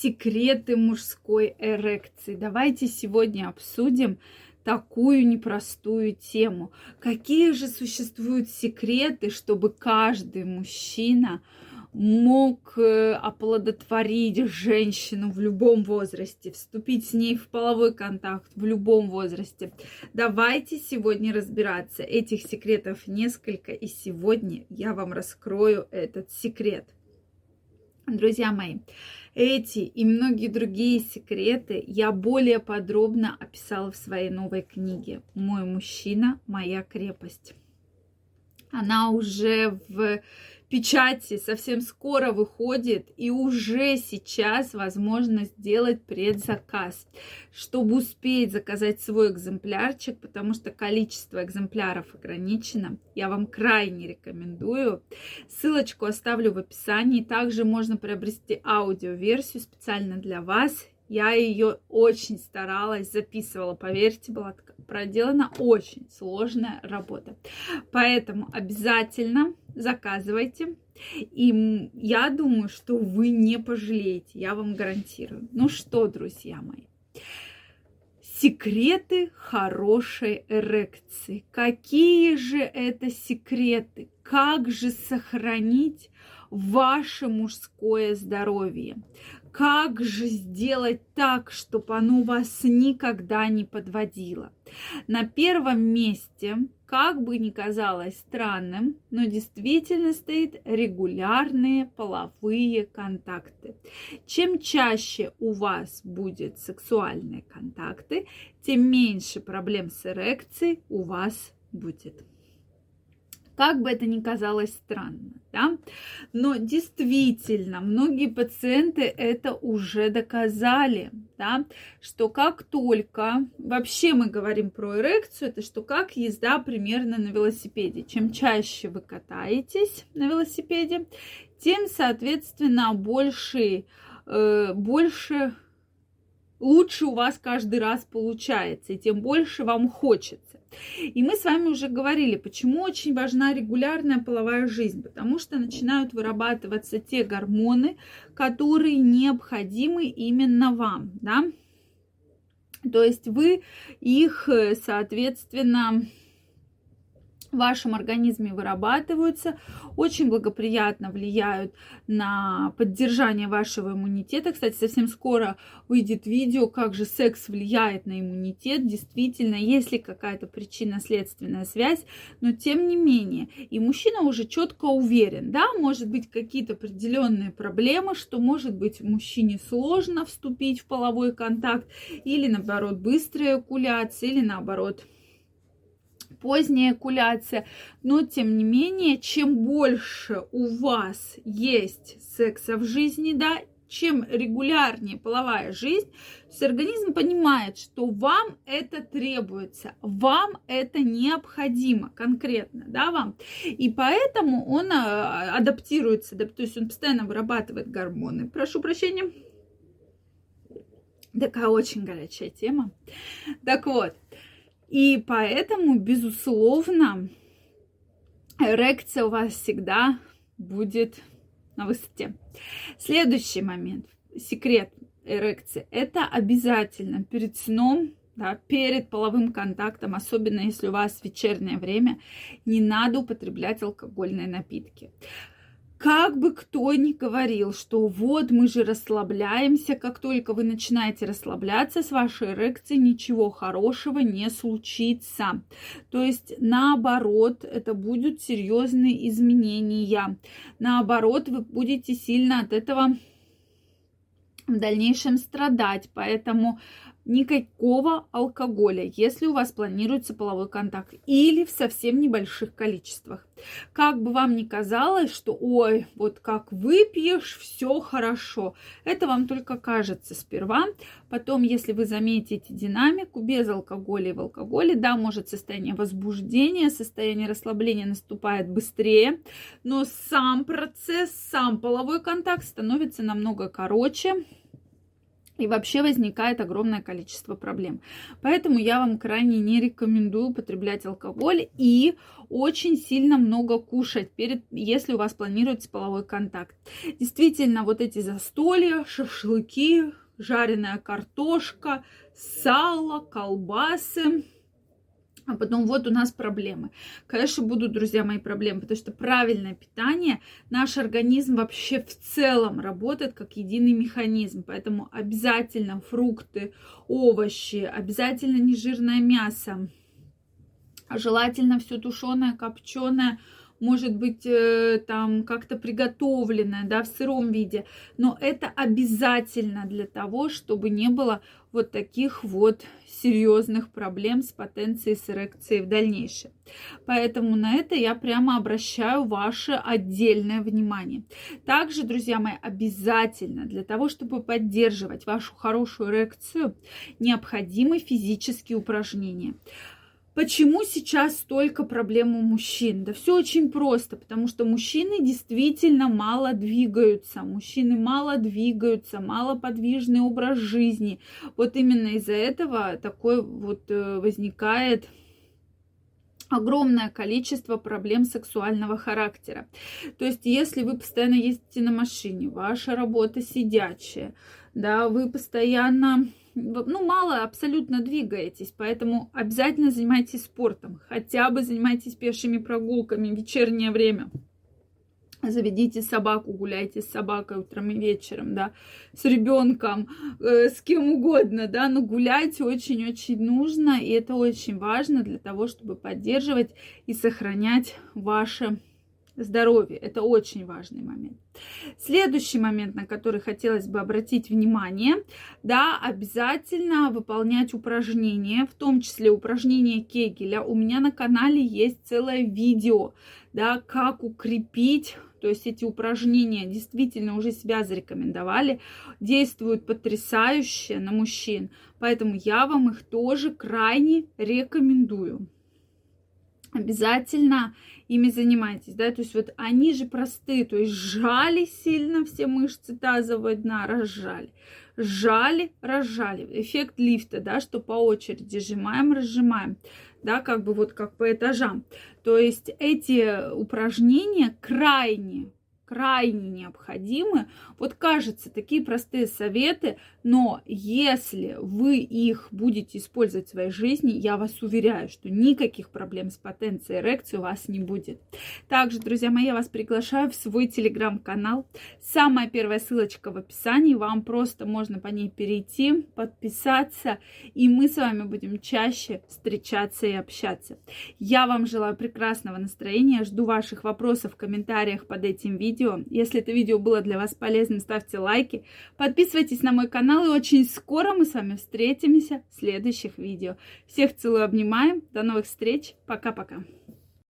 секреты мужской эрекции. Давайте сегодня обсудим такую непростую тему. Какие же существуют секреты, чтобы каждый мужчина мог э, оплодотворить женщину в любом возрасте, вступить с ней в половой контакт в любом возрасте. Давайте сегодня разбираться. Этих секретов несколько, и сегодня я вам раскрою этот секрет. Друзья мои, эти и многие другие секреты я более подробно описала в своей новой книге «Мой мужчина, моя крепость». Она уже в печати совсем скоро выходит, и уже сейчас возможно сделать предзаказ, чтобы успеть заказать свой экземплярчик, потому что количество экземпляров ограничено. Я вам крайне рекомендую. Ссылочку оставлю в описании. Также можно приобрести аудиоверсию специально для вас. Я ее очень старалась, записывала, поверьте, была проделана очень сложная работа. Поэтому обязательно заказывайте. И я думаю, что вы не пожалеете, я вам гарантирую. Ну что, друзья мои, секреты хорошей эрекции. Какие же это секреты? Как же сохранить ваше мужское здоровье? Как же сделать так, чтобы оно вас никогда не подводило? На первом месте, как бы ни казалось странным, но действительно стоит регулярные половые контакты. Чем чаще у вас будет сексуальные контакты, тем меньше проблем с эрекцией у вас будет как бы это ни казалось странно, да, но действительно многие пациенты это уже доказали, да, что как только, вообще мы говорим про эрекцию, это что как езда примерно на велосипеде, чем чаще вы катаетесь на велосипеде, тем, соответственно, больше, э, больше лучше у вас каждый раз получается, и тем больше вам хочется. И мы с вами уже говорили, почему очень важна регулярная половая жизнь, потому что начинают вырабатываться те гормоны, которые необходимы именно вам, да. То есть вы их, соответственно, в вашем организме вырабатываются, очень благоприятно влияют на поддержание вашего иммунитета. Кстати, совсем скоро выйдет видео, как же секс влияет на иммунитет. Действительно, есть ли какая-то причинно-следственная связь, но тем не менее, и мужчина уже четко уверен, да, может быть какие-то определенные проблемы, что может быть мужчине сложно вступить в половой контакт, или наоборот быстрая экуляция, или наоборот поздняя экуляция. Но, тем не менее, чем больше у вас есть секса в жизни, да, чем регулярнее половая жизнь, то организм понимает, что вам это требуется, вам это необходимо конкретно, да, вам. И поэтому он а, адаптируется, да, то есть он постоянно вырабатывает гормоны. Прошу прощения. Такая очень горячая тема. Так вот, и поэтому, безусловно, эрекция у вас всегда будет на высоте. Следующий момент, секрет эрекции, это обязательно перед сном да, перед половым контактом, особенно если у вас вечернее время, не надо употреблять алкогольные напитки как бы кто ни говорил, что вот мы же расслабляемся, как только вы начинаете расслабляться с вашей эрекцией, ничего хорошего не случится. То есть наоборот, это будут серьезные изменения. Наоборот, вы будете сильно от этого в дальнейшем страдать. Поэтому никакого алкоголя, если у вас планируется половой контакт или в совсем небольших количествах. Как бы вам ни казалось, что ой, вот как выпьешь, все хорошо. Это вам только кажется сперва. Потом, если вы заметите динамику без алкоголя и в алкоголе, да, может состояние возбуждения, состояние расслабления наступает быстрее, но сам процесс, сам половой контакт становится намного короче, и вообще возникает огромное количество проблем. Поэтому я вам крайне не рекомендую употреблять алкоголь и очень сильно много кушать, перед, если у вас планируется половой контакт. Действительно, вот эти застолья, шашлыки, жареная картошка, сало, колбасы – а потом вот у нас проблемы. Конечно, будут, друзья мои, проблемы, потому что правильное питание, наш организм вообще в целом работает как единый механизм. Поэтому обязательно фрукты, овощи, обязательно нежирное мясо, желательно все тушеное, копченое, может быть, э, там как-то приготовленное, да, в сыром виде. Но это обязательно для того, чтобы не было вот таких вот серьезных проблем с потенцией с эрекцией в дальнейшем. Поэтому на это я прямо обращаю ваше отдельное внимание. Также, друзья мои, обязательно для того, чтобы поддерживать вашу хорошую эрекцию, необходимы физические упражнения. Почему сейчас столько проблем у мужчин? Да все очень просто, потому что мужчины действительно мало двигаются, мужчины мало двигаются, мало подвижный образ жизни. Вот именно из-за этого такой вот э, возникает огромное количество проблем сексуального характера. То есть, если вы постоянно ездите на машине, ваша работа сидячая, да, вы постоянно ну, мало абсолютно двигаетесь, поэтому обязательно занимайтесь спортом, хотя бы занимайтесь пешими прогулками в вечернее время. Заведите собаку, гуляйте с собакой утром и вечером, да, с ребенком, э, с кем угодно, да, но гулять очень-очень нужно, и это очень важно для того, чтобы поддерживать и сохранять ваше здоровье. Это очень важный момент. Следующий момент, на который хотелось бы обратить внимание, да, обязательно выполнять упражнения, в том числе упражнения Кегеля. У меня на канале есть целое видео, да, как укрепить то есть эти упражнения действительно уже себя зарекомендовали, действуют потрясающе на мужчин. Поэтому я вам их тоже крайне рекомендую обязательно ими занимайтесь, да, то есть вот они же простые, то есть сжали сильно все мышцы тазового дна, разжали, сжали, разжали, эффект лифта, да, что по очереди сжимаем, разжимаем, да, как бы вот как по этажам, то есть эти упражнения крайне крайне необходимы. Вот кажется, такие простые советы, но если вы их будете использовать в своей жизни, я вас уверяю, что никаких проблем с потенцией эрекции у вас не будет. Также, друзья мои, я вас приглашаю в свой телеграм-канал. Самая первая ссылочка в описании. Вам просто можно по ней перейти, подписаться, и мы с вами будем чаще встречаться и общаться. Я вам желаю прекрасного настроения, жду ваших вопросов в комментариях под этим видео видео. Если это видео было для вас полезным, ставьте лайки, подписывайтесь на мой канал, и очень скоро мы с вами встретимся в следующих видео. Всех целую, обнимаем, до новых встреч, пока-пока.